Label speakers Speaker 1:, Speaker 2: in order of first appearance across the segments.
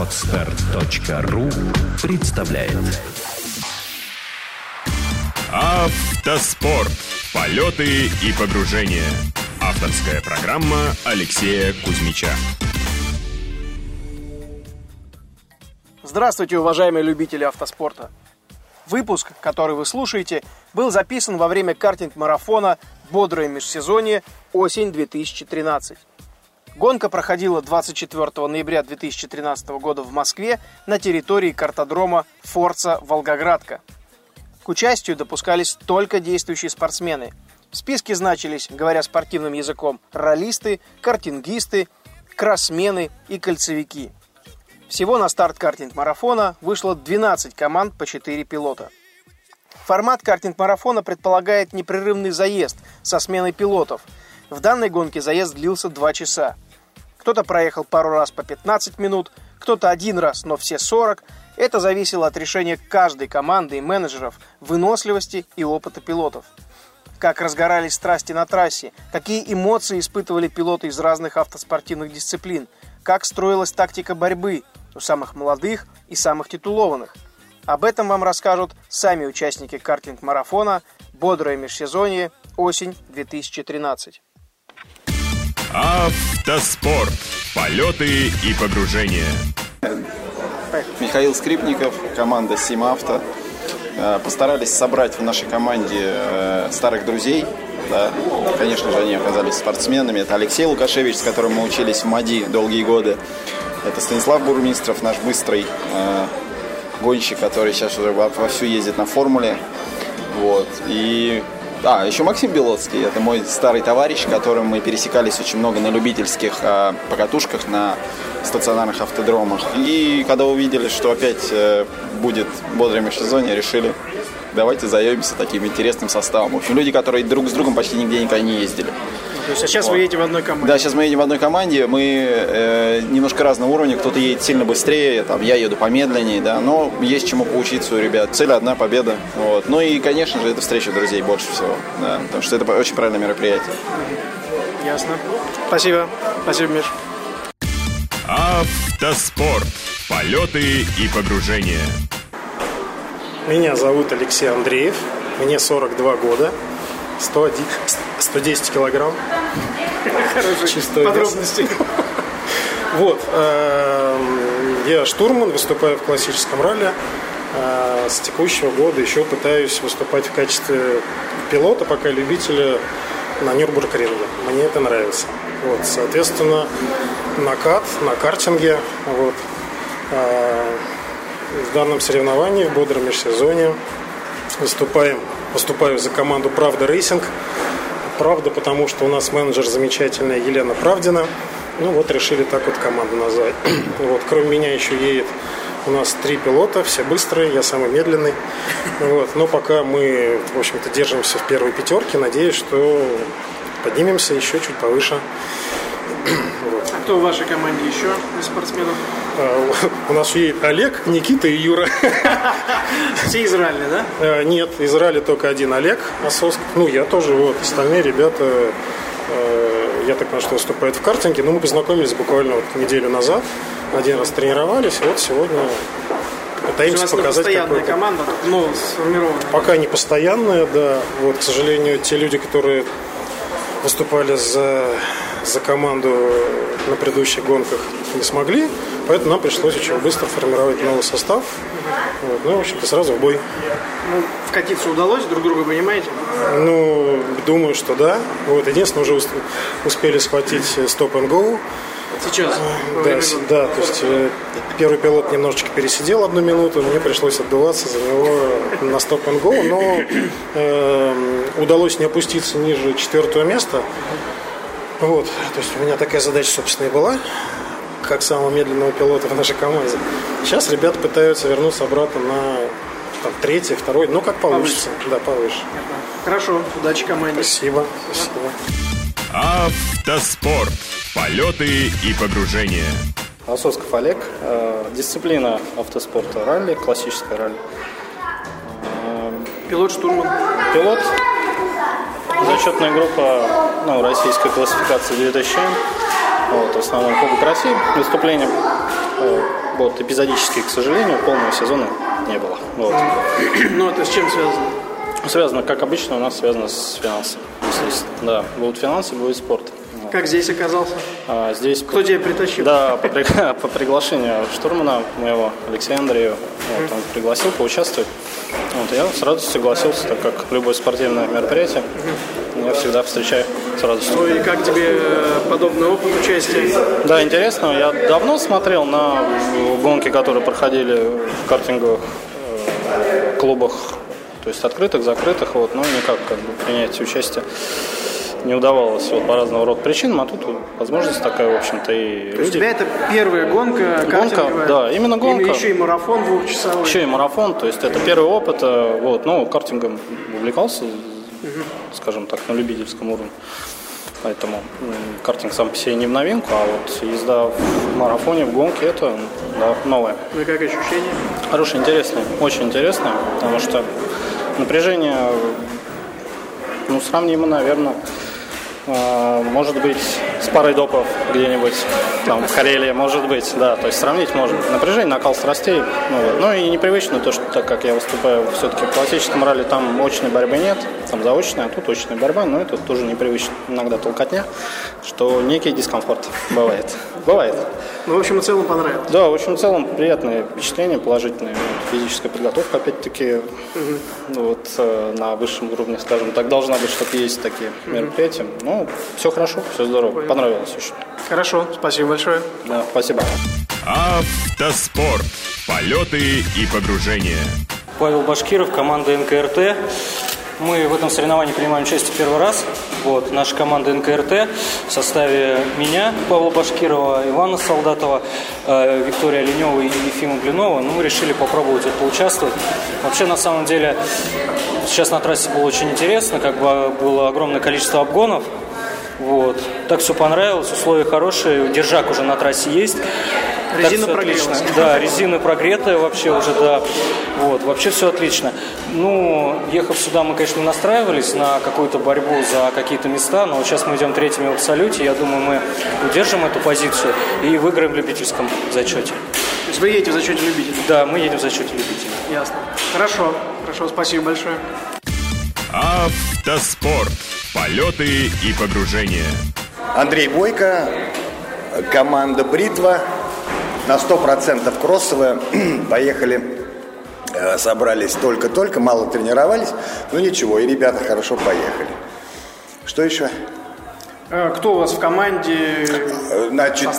Speaker 1: Отстар.ру представляет
Speaker 2: Автоспорт. Полеты и погружения. Авторская программа Алексея Кузьмича.
Speaker 3: Здравствуйте, уважаемые любители автоспорта. Выпуск, который вы слушаете, был записан во время картинг-марафона «Бодрое межсезонье. Осень 2013». Гонка проходила 24 ноября 2013 года в Москве на территории картодрома Форца Волгоградка. К участию допускались только действующие спортсмены. В списке значились, говоря спортивным языком, ролисты, картингисты, кроссмены и кольцевики – всего на старт картинг-марафона вышло 12 команд по 4 пилота. Формат картинг-марафона предполагает непрерывный заезд со сменой пилотов. В данной гонке заезд длился 2 часа. Кто-то проехал пару раз по 15 минут, кто-то один раз, но все 40. Это зависело от решения каждой команды и менеджеров, выносливости и опыта пилотов. Как разгорались страсти на трассе, какие эмоции испытывали пилоты из разных автоспортивных дисциплин, как строилась тактика борьбы, у самых молодых и самых титулованных. Об этом вам расскажут сами участники картинг-марафона «Бодрое межсезонье. Осень 2013».
Speaker 2: Автоспорт. Полеты и погружения.
Speaker 4: Михаил Скрипников, команда Симавто. Э, постарались собрать в нашей команде э, старых друзей. Да. Конечно же, они оказались спортсменами. Это Алексей Лукашевич, с которым мы учились в МАДИ долгие годы. Это Станислав Бурмистров, наш быстрый э, гонщик, который сейчас уже вовсю ездит на формуле. Вот. И а, еще Максим Белоцкий, это мой старый товарищ, которым мы пересекались очень много на любительских э, покатушках, на стационарных автодромах. И когда увидели, что опять э, будет бодрое межсезонье, решили, давайте заемемся таким интересным составом. В общем, люди, которые друг с другом почти нигде никогда не ездили.
Speaker 3: То есть, а сейчас вот. вы едете в одной команде?
Speaker 4: Да, сейчас мы едем в одной команде. Мы э, немножко разного уровня. Кто-то едет сильно быстрее, там, я еду помедленнее, да. Но есть чему поучиться у ребят. Цель одна победа. Вот. Ну и, конечно же, это встреча друзей больше всего. Да, потому что это очень правильное мероприятие.
Speaker 3: Ясно. Спасибо. Спасибо, Миш.
Speaker 2: Автоспорт. Полеты и погружения.
Speaker 5: Меня зовут Алексей Андреев. Мне 42 года. 101, 110 килограмм.
Speaker 3: Хорошие подробности.
Speaker 5: Вот. Эм, я штурман, выступаю в классическом ралли. Э, с текущего года еще пытаюсь выступать в качестве пилота, пока любителя на Нюрбургринге. Мне это нравится. Вот, соответственно, накат на картинге. Вот. Э, в данном соревновании в бодром межсезонье выступаем выступаю за команду «Правда Racing». «Правда», потому что у нас менеджер замечательная Елена Правдина. Ну вот решили так вот команду назвать. Вот, кроме меня еще едет у нас три пилота, все быстрые, я самый медленный. Вот. Но пока мы, в общем-то, держимся в первой пятерке, надеюсь, что поднимемся еще чуть повыше.
Speaker 3: Вот. Кто в вашей команде еще из спортсменов?
Speaker 5: А, у нас едет Олег, Никита и Юра.
Speaker 3: Все Израиля, да?
Speaker 5: А, нет, Израиля только один Олег Ососков. Ну, я тоже, вот, остальные ребята, а, я так понимаю, что выступают в картинге. Но мы познакомились буквально вот неделю назад. Один раз тренировались, вот сегодня пытаемся показать
Speaker 3: постоянная команда, но сформированная.
Speaker 5: Пока не постоянная, да. Вот, к сожалению, те люди, которые выступали за, за команду на предыдущих гонках, не смогли. Поэтому нам пришлось очень быстро формировать новый состав. Вот, ну, в общем-то, сразу в бой.
Speaker 3: Ну, вкатиться удалось, друг друга понимаете?
Speaker 5: Ну, думаю, что да. Вот, единственное, уже успели схватить стоп and go.
Speaker 3: Сейчас?
Speaker 5: Да, да, то есть э, первый пилот немножечко пересидел одну минуту, мне пришлось отдуваться за него на стоп and go, но э, удалось не опуститься ниже четвертого места. Вот, то есть у меня такая задача, собственно, и была как самого медленного пилота в нашей команде. Сейчас ребята пытаются вернуться обратно на там, третий, второй, ну как получится. Повыше. Да, повыше.
Speaker 3: Хорошо, удачи команде.
Speaker 5: Спасибо. Спасибо.
Speaker 2: Автоспорт. Полеты и погружения.
Speaker 6: Ососков Олег. Э, дисциплина автоспорта ралли, классическая ралли.
Speaker 3: Э, пилот штурман.
Speaker 6: Пилот. Зачетная группа ну, российской классификации 2000 Вот, в основном Кубок России выступления. Э, Вот, эпизодически, к сожалению, полного сезона не было. Вот.
Speaker 3: Ну, это с чем связано?
Speaker 6: Связано, как обычно, у нас связано с финансами. Да, будут финансы, будет спорт.
Speaker 3: Как здесь оказался?
Speaker 6: А здесь
Speaker 3: Кто тебя притащил?
Speaker 6: Да, по, при- по приглашению штурмана моего Алексея Андреева. Вот, он пригласил поучаствовать. Вот, я с радостью согласился, так как любое спортивное мероприятие я всегда встречаю с радостью.
Speaker 3: Ну и как тебе э, подобный опыт участия?
Speaker 6: Да, интересно. Я давно смотрел на гонки, которые проходили в картинговых э, клубах, то есть открытых, закрытых, вот, но никак как бы принять участие не удавалось вот, по разного рода причинам, а тут вот возможность такая, в общем-то, и
Speaker 3: То есть у тебя это первая гонка картинговая?
Speaker 6: да, именно гонка.
Speaker 3: И еще и марафон двухчасовой.
Speaker 6: Еще и марафон, то есть это первый опыт, э, вот, ну, картингом увлекался, скажем так, на любительском уровне. Поэтому картинг сам по себе не в новинку, а вот езда в марафоне, в гонке, это да, новое.
Speaker 3: Ну и как ощущения?
Speaker 6: Хорошее, интересное, очень интересное, потому что напряжение, ну, сравнимо, наверное, может быть, с парой допов где-нибудь там в Карелии, может быть, да, то есть сравнить можно. Напряжение, накал страстей, ну, вот. ну и непривычно то, что так как я выступаю все-таки в классическом ралли, там очной борьбы нет, там заочная, а тут очная борьба, но это тоже непривычно, иногда толкотня, что некий дискомфорт бывает. Бывает.
Speaker 3: Ну, в общем, в целом понравилось.
Speaker 6: Да, в общем, в целом приятные впечатления, положительные. Вот, физическая подготовка, опять-таки, ну, вот, э, на высшем уровне, скажем так, должна быть, чтобы есть такие мероприятия. Ну, все хорошо, все здорово, понравилось очень.
Speaker 3: Хорошо, спасибо большое.
Speaker 6: Да, спасибо.
Speaker 2: Автоспорт. Полеты и погружения.
Speaker 7: Павел Башкиров, команда НКРТ. Мы в этом соревновании принимаем участие первый раз. Вот, наша команда НКРТ в составе меня, Павла Башкирова, Ивана Солдатова, э, Виктория Оленева и Ефима Блинова. Ну, мы решили попробовать вот поучаствовать. Вообще, на самом деле, сейчас на трассе было очень интересно, как бы было огромное количество обгонов. Вот. Так все понравилось, условия хорошие, держак уже на трассе есть. Так
Speaker 3: Резина прогрелась.
Speaker 7: отлично. Да, резина прогретая вообще уже, да. Вот, вообще все отлично. Ну, ехав сюда, мы, конечно, настраивались на какую-то борьбу за какие-то места, но вот сейчас мы идем третьими в абсолюте. Я думаю, мы удержим эту позицию и выиграем в любительском зачете.
Speaker 3: То есть вы едете в зачете любителей?
Speaker 7: Да, мы едем в зачете любителей.
Speaker 3: Ясно. Хорошо, хорошо, спасибо большое.
Speaker 2: Автоспорт. Полеты и погружения.
Speaker 8: Андрей Бойко, команда «Бритва». На 100% кроссовая. Поехали, э, собрались только-только, мало тренировались. Ну ничего, и ребята хорошо поехали. Что еще?
Speaker 3: Э, Кто у вас в команде?
Speaker 8: Э, Значит,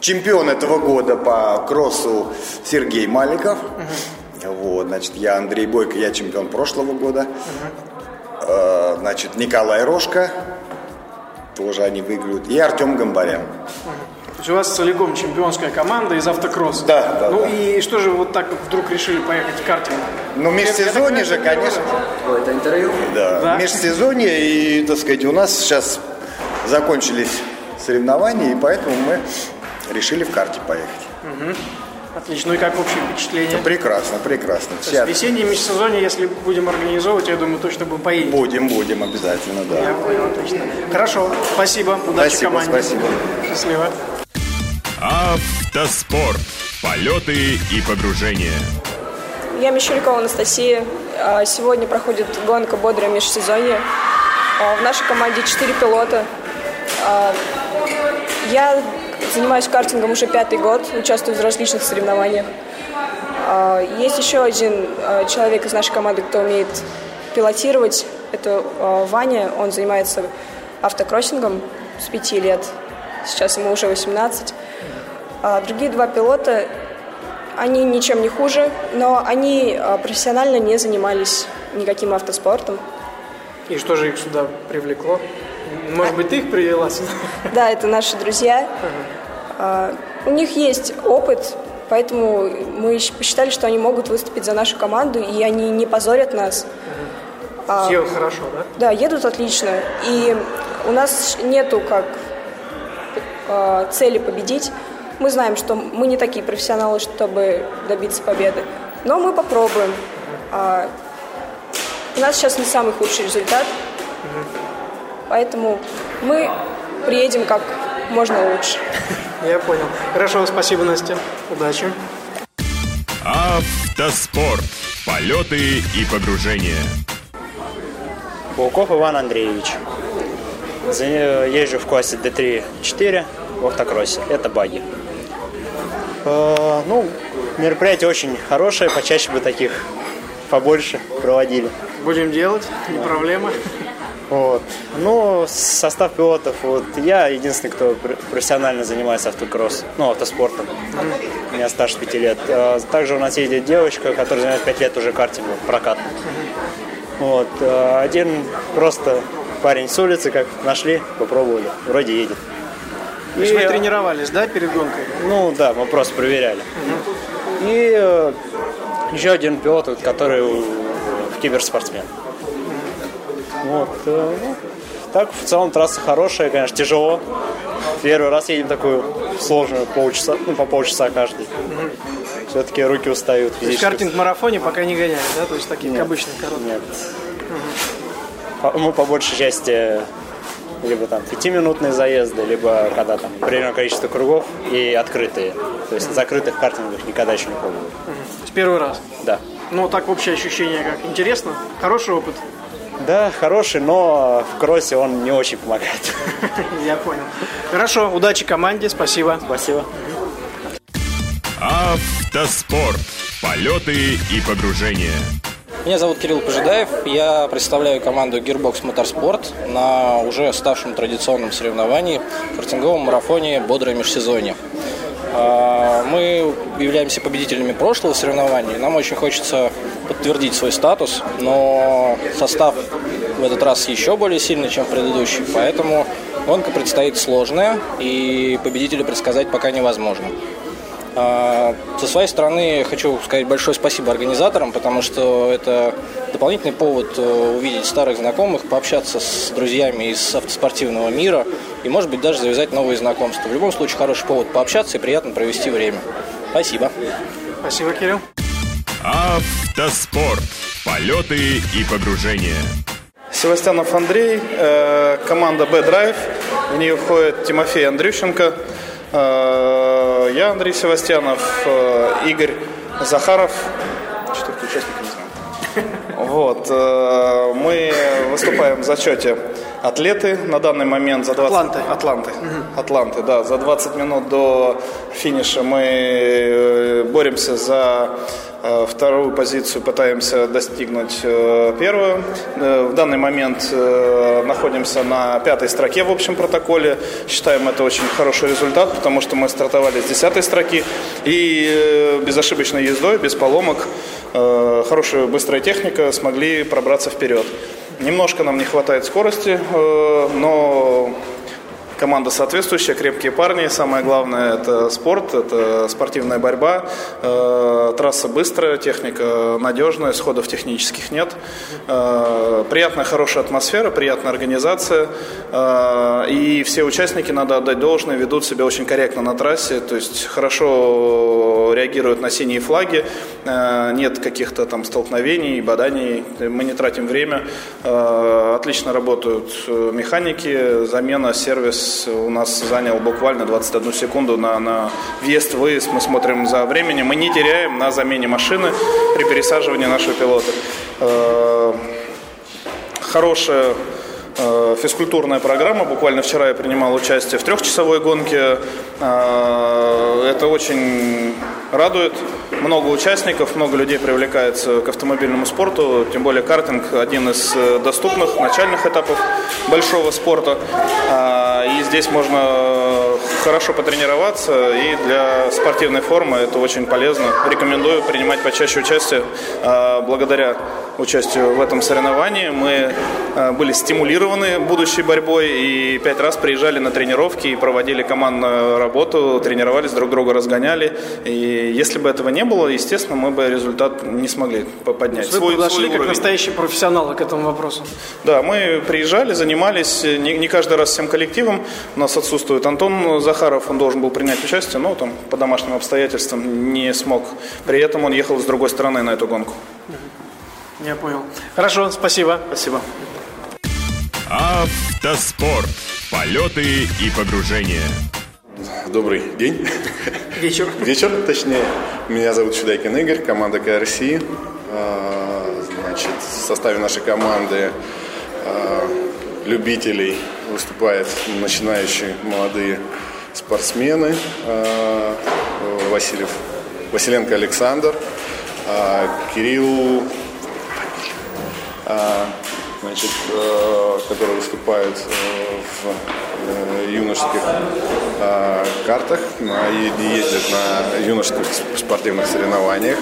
Speaker 8: чемпион этого года по кроссу Сергей Маликов. Вот, значит, я Андрей Бойко, я чемпион прошлого года. Э, Значит, Николай Рожко, тоже они выиграют. И Артем Гамбарян.
Speaker 3: То есть у вас целиком чемпионская команда из автокросса.
Speaker 8: Да, да,
Speaker 3: Ну
Speaker 8: да.
Speaker 3: и что же вот так вдруг решили поехать в картинг?
Speaker 8: Ну, межсезонье же, конечно. Да,
Speaker 3: Да.
Speaker 8: межсезонье, и, так сказать, у нас сейчас закончились соревнования, и поэтому мы решили в карте поехать.
Speaker 3: Отлично. Ну и как общее впечатление?
Speaker 8: Прекрасно, прекрасно.
Speaker 3: То есть весеннее межсезонье, если будем организовывать, я думаю, точно будем поедем.
Speaker 8: будем, будем обязательно, да.
Speaker 3: Я понял, отлично. Хорошо, спасибо. Удачи
Speaker 8: Спасибо,
Speaker 3: команде.
Speaker 8: спасибо.
Speaker 3: Счастливо.
Speaker 2: Автоспорт. Полеты и погружения.
Speaker 9: Я Мещерякова Анастасия. А, Сегодня проходит гонка «Бодрое межсезонье». А, В нашей команде 4 пилота. А, Я занимаюсь картингом уже пятый год, участвую в различных соревнованиях. Есть еще один человек из нашей команды, кто умеет пилотировать. Это Ваня. Он занимается автокроссингом с 5 лет. Сейчас ему уже 18. А Другие два пилота они ничем не хуже, но они а, профессионально не занимались никаким автоспортом.
Speaker 3: И что же их сюда привлекло? Может быть, ты их привела сюда?
Speaker 9: Да, это наши друзья. А, У них есть опыт, поэтому мы посчитали, что они могут выступить за нашу команду, и они не позорят нас. А,
Speaker 3: Съел хорошо, да?
Speaker 9: Да, едут отлично. И у нас нету как цели победить. Мы знаем, что мы не такие профессионалы, чтобы добиться победы. Но мы попробуем. А, у нас сейчас не самый худший результат. Поэтому мы приедем как можно лучше.
Speaker 3: Я понял. Хорошо, спасибо, Настя. Удачи.
Speaker 2: Автоспорт. Полеты и погружения.
Speaker 10: Пауков Иван Андреевич. Езжу в классе D3-4 в автокроссе. Это баги. Э, Ну, мероприятие очень хорошее, почаще бы таких побольше проводили.
Speaker 3: Будем делать, не проблема.
Speaker 10: Вот. Ну, состав пилотов, вот я единственный, кто пр- профессионально занимается автокросс, ну, автоспортом. У меня стаж 5 лет. А Также у нас едет девочка, которая занимается 5 лет уже картингом, прокатом. Вот. а Один просто парень с улицы, как нашли, попробовали. Вроде едет.
Speaker 3: Есть вы тренировались, да, перед гонкой?
Speaker 10: Ну да, мы просто проверяли. И э, еще один пилот, вот, который в киберспортсмен. Вот. э, ну, так, в целом трасса хорошая, конечно, тяжело. Первый раз едем такую сложную полчаса, ну, по полчаса каждый. Все-таки руки устают
Speaker 3: То есть в
Speaker 10: физически.
Speaker 3: картинг-марафоне пока не гоняли, да? То есть такие
Speaker 10: Нет.
Speaker 3: обычные короткие.
Speaker 10: Нет. По- Мы по большей части либо там пятиминутные заезды, либо когда там определенное количество кругов и открытые. То есть закрытых картингов никогда еще не пробовал.
Speaker 3: То есть первый раз.
Speaker 10: Да.
Speaker 3: Ну, так общее ощущение как? Интересно? Хороший опыт?
Speaker 10: Да, хороший, но в кроссе он не очень помогает.
Speaker 3: Я понял. Хорошо, удачи команде, спасибо.
Speaker 10: Спасибо.
Speaker 2: Автоспорт. Полеты и погружения.
Speaker 11: Меня зовут Кирилл Пожидаев, я представляю команду Gearbox Motorsport на уже ставшем традиционном соревновании в картинговом марафоне «Бодрое межсезонье». А, Мы являемся победителями прошлого соревнования, нам очень хочется подтвердить свой статус, но состав в этот раз еще более сильный, чем в предыдущий, поэтому гонка предстоит сложная, и победителя предсказать пока невозможно. А, Со своей стороны хочу сказать большое спасибо организаторам, потому что это дополнительный повод э, увидеть старых знакомых, пообщаться с друзьями из автоспортивного мира и, может быть, даже завязать новые знакомства. В любом случае, хороший повод пообщаться и приятно провести время. Спасибо.
Speaker 3: Спасибо, Кирилл.
Speaker 2: Автоспорт. Полеты и погружения.
Speaker 12: Севастьянов Андрей, э, команда B-Drive, в нее входит Тимофей Андрющенко, э, я Андрей Севастьянов, э, Игорь Захаров, четвертый участник, не знаю. Вот, э, мы выступаем в зачете атлеты на данный момент за 20...
Speaker 3: Атланты.
Speaker 12: Атланты. Атланты, да. За 20 минут до финиша мы э, боремся за э, вторую позицию, пытаемся достигнуть э, первую. В данный момент находимся на пятой строке в общем протоколе. Считаем это очень хороший результат, потому что мы стартовали с десятой строки и безошибочной ездой, без поломок, хорошая быстрая техника смогли пробраться вперед. Немножко нам не хватает скорости, э, но команда соответствующая, крепкие парни. Самое главное это спорт, это спортивная борьба. Э, Трасса быстрая, техника надежная, сходов технических нет. Э, Приятная, хорошая атмосфера, приятная организация. Э, И все участники, надо отдать должное, ведут себя очень корректно на трассе. То есть хорошо реагируют на синие флаги. Нет каких-то там столкновений, боданий. Мы не тратим время. Отлично работают механики. Замена, сервис у нас занял буквально 21 секунду на, на въезд-выезд. Мы смотрим за временем. Мы не теряем на замене машины при пересаживании нашего пилота. Э, Хорошая э, физкультурная программа. Буквально вчера я принимал участие в трехчасовой гонке. Э, Это очень радует. Много участников, много людей привлекается к автомобильному спорту. Тем более картинг один из доступных начальных этапов большого спорта. И здесь можно хорошо потренироваться. И для спортивной формы это очень полезно. Рекомендую принимать почаще участие. А, Благодаря участию в этом соревновании мы э, были стимулированы будущей борьбой и пять раз приезжали на тренировки и проводили командную работу, тренировались, друг друга разгоняли. И если бы этого не было, естественно, мы бы результат не смогли по- поднять.
Speaker 3: Вы
Speaker 12: Свой-
Speaker 3: подошли
Speaker 12: свой
Speaker 3: как
Speaker 12: уровень.
Speaker 3: настоящие профессионалы к этому вопросу.
Speaker 12: Да, мы приезжали, занимались, не, не каждый раз всем коллективом. У нас отсутствует Антон Захаров, он должен был принять участие, но там по домашним обстоятельствам не смог. При этом он ехал с другой стороны на эту гонку.
Speaker 3: Я понял. Хорошо, спасибо.
Speaker 12: Спасибо.
Speaker 2: Автоспорт. Полеты и погружения.
Speaker 13: Добрый день.
Speaker 3: Вечер.
Speaker 13: Вечер, точнее. Меня зовут Чудайкин Игорь, команда КРС. А, значит, в составе нашей команды а, любителей выступают начинающие молодые спортсмены. А, Васильев, Василенко Александр, Кирилл значит, э, которые выступают э, в э, юношеских картах и ездят на юношеских спортивных соревнованиях.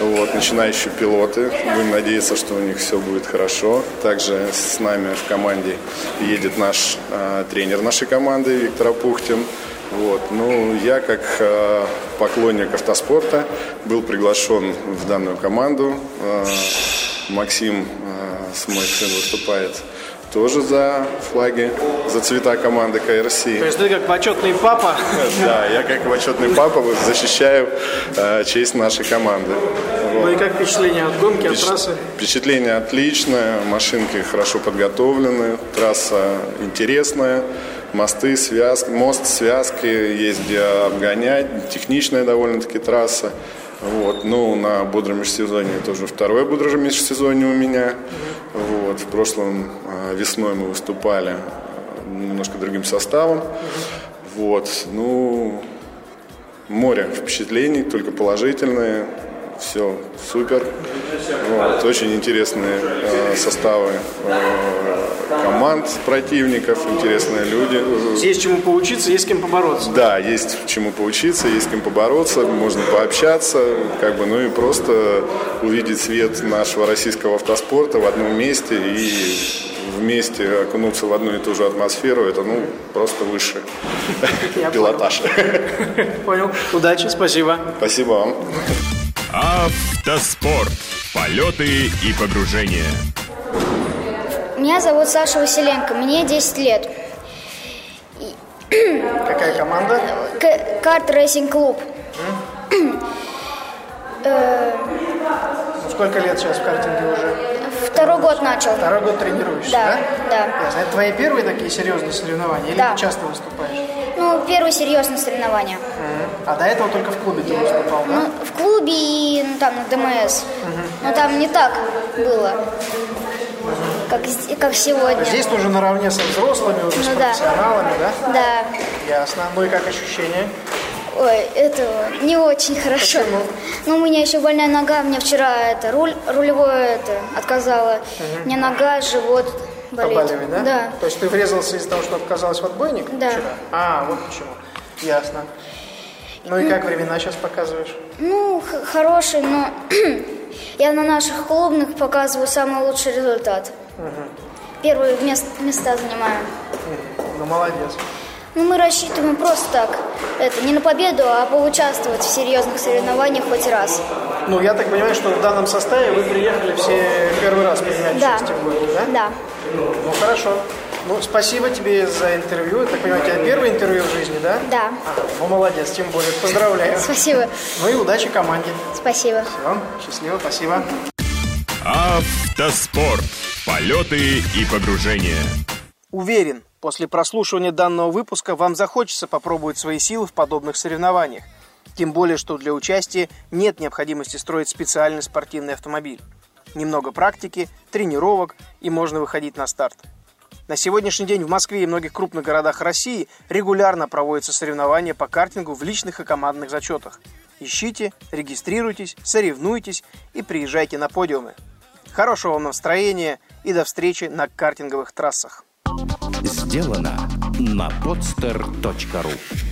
Speaker 13: Вот, начинающие пилоты. Будем надеяться, что у них все будет хорошо. Также с нами в команде едет наш тренер нашей команды Виктор Апухтин. Вот. Ну, я как э, поклонник автоспорта был приглашен в данную команду. Э, Максим э, мой сын выступает тоже за флаги, за цвета команды КРС.
Speaker 3: То есть ты как почетный папа?
Speaker 13: Да, я как почетный папа защищаю э, честь нашей команды.
Speaker 3: Ну и как впечатление от гонки, от трассы?
Speaker 13: Впечатление отличное, машинки хорошо подготовлены, трасса интересная, мосты, связки, мост, связки, есть где обгонять, техничная довольно-таки трасса. Вот. Ну, на бодром межсезонье тоже второе бодрое межсезонье у меня. Вот. В прошлом а, весной мы выступали немножко другим составом. Вот. Ну, море впечатлений, только положительные все супер. Вот, очень интересные э, составы э, команд противников, интересные люди.
Speaker 3: Есть чему поучиться, есть с кем побороться.
Speaker 13: Да, есть чему поучиться, есть с кем побороться, можно пообщаться, как бы, ну и просто увидеть свет нашего российского автоспорта в одном месте и вместе окунуться в одну и ту же атмосферу, это ну просто выше пилотаж.
Speaker 3: Понял. Удачи, спасибо.
Speaker 13: Спасибо вам.
Speaker 2: Автоспорт. Полеты и погружения.
Speaker 14: Меня зовут Саша Василенко, мне 10 лет.
Speaker 3: Какая команда?
Speaker 14: Kart Racing Club.
Speaker 3: Э, ну, сколько лет сейчас в картинге уже?
Speaker 14: Второй год начал.
Speaker 3: Второй год тренируешься, да?
Speaker 14: Да.
Speaker 3: да. Это твои первые такие серьезные соревнования? Или
Speaker 14: да.
Speaker 3: ты часто выступаешь?
Speaker 14: Ну, первые серьезные соревнования.
Speaker 3: Угу. А до этого только в клубе ты выступал, да?
Speaker 14: Ну, в клубе и ну, там на ДМС. Угу. Но там не так было, угу. как, как сегодня.
Speaker 3: Здесь ты уже наравне со взрослыми, уже ну, с да. профессионалами, да?
Speaker 14: Да.
Speaker 3: Ясно. Ну и как ощущения?
Speaker 14: Ой, это не очень хорошо.
Speaker 3: Почему?
Speaker 14: Ну, у меня еще больная нога. Мне вчера это руль, рулевое это отказало. Угу. Мне нога, живот болит.
Speaker 3: Побаливает, да?
Speaker 14: Да.
Speaker 3: То есть ты врезался из-за того, что отказалась в отбойник
Speaker 14: да.
Speaker 3: вчера? А, вот почему. Ясно. Ну и как времена сейчас показываешь?
Speaker 14: Ну, хорошие, но я на наших клубных показываю самый лучший результат. Угу. Первые мест, места занимаю.
Speaker 3: Ну, молодец.
Speaker 14: Ну, мы рассчитываем просто так. Это не на победу, а поучаствовать в серьезных соревнованиях хоть раз.
Speaker 3: Ну, я так понимаю, что в данном составе вы приехали все первый раз принимать
Speaker 14: да.
Speaker 3: участие в гонке, да?
Speaker 14: Да.
Speaker 3: Ну, хорошо. Ну, спасибо тебе за интервью. Я так понимаю, у тебя первое интервью в жизни, да?
Speaker 14: Да.
Speaker 3: А, ну, молодец, тем более. Поздравляю.
Speaker 14: Спасибо.
Speaker 3: Ну и удачи команде.
Speaker 14: Спасибо.
Speaker 3: Все, счастливо, спасибо.
Speaker 2: Автоспорт. Полеты и погружения.
Speaker 3: Уверен, после прослушивания данного выпуска вам захочется попробовать свои силы в подобных соревнованиях. Тем более, что для участия нет необходимости строить специальный спортивный автомобиль. Немного практики, тренировок и можно выходить на старт. На сегодняшний день в Москве и многих крупных городах России регулярно проводятся соревнования по картингу в личных и командных зачетах. Ищите, регистрируйтесь, соревнуйтесь и приезжайте на подиумы. Хорошего вам настроения и до встречи на картинговых трассах.
Speaker 1: Сделано на podster.ru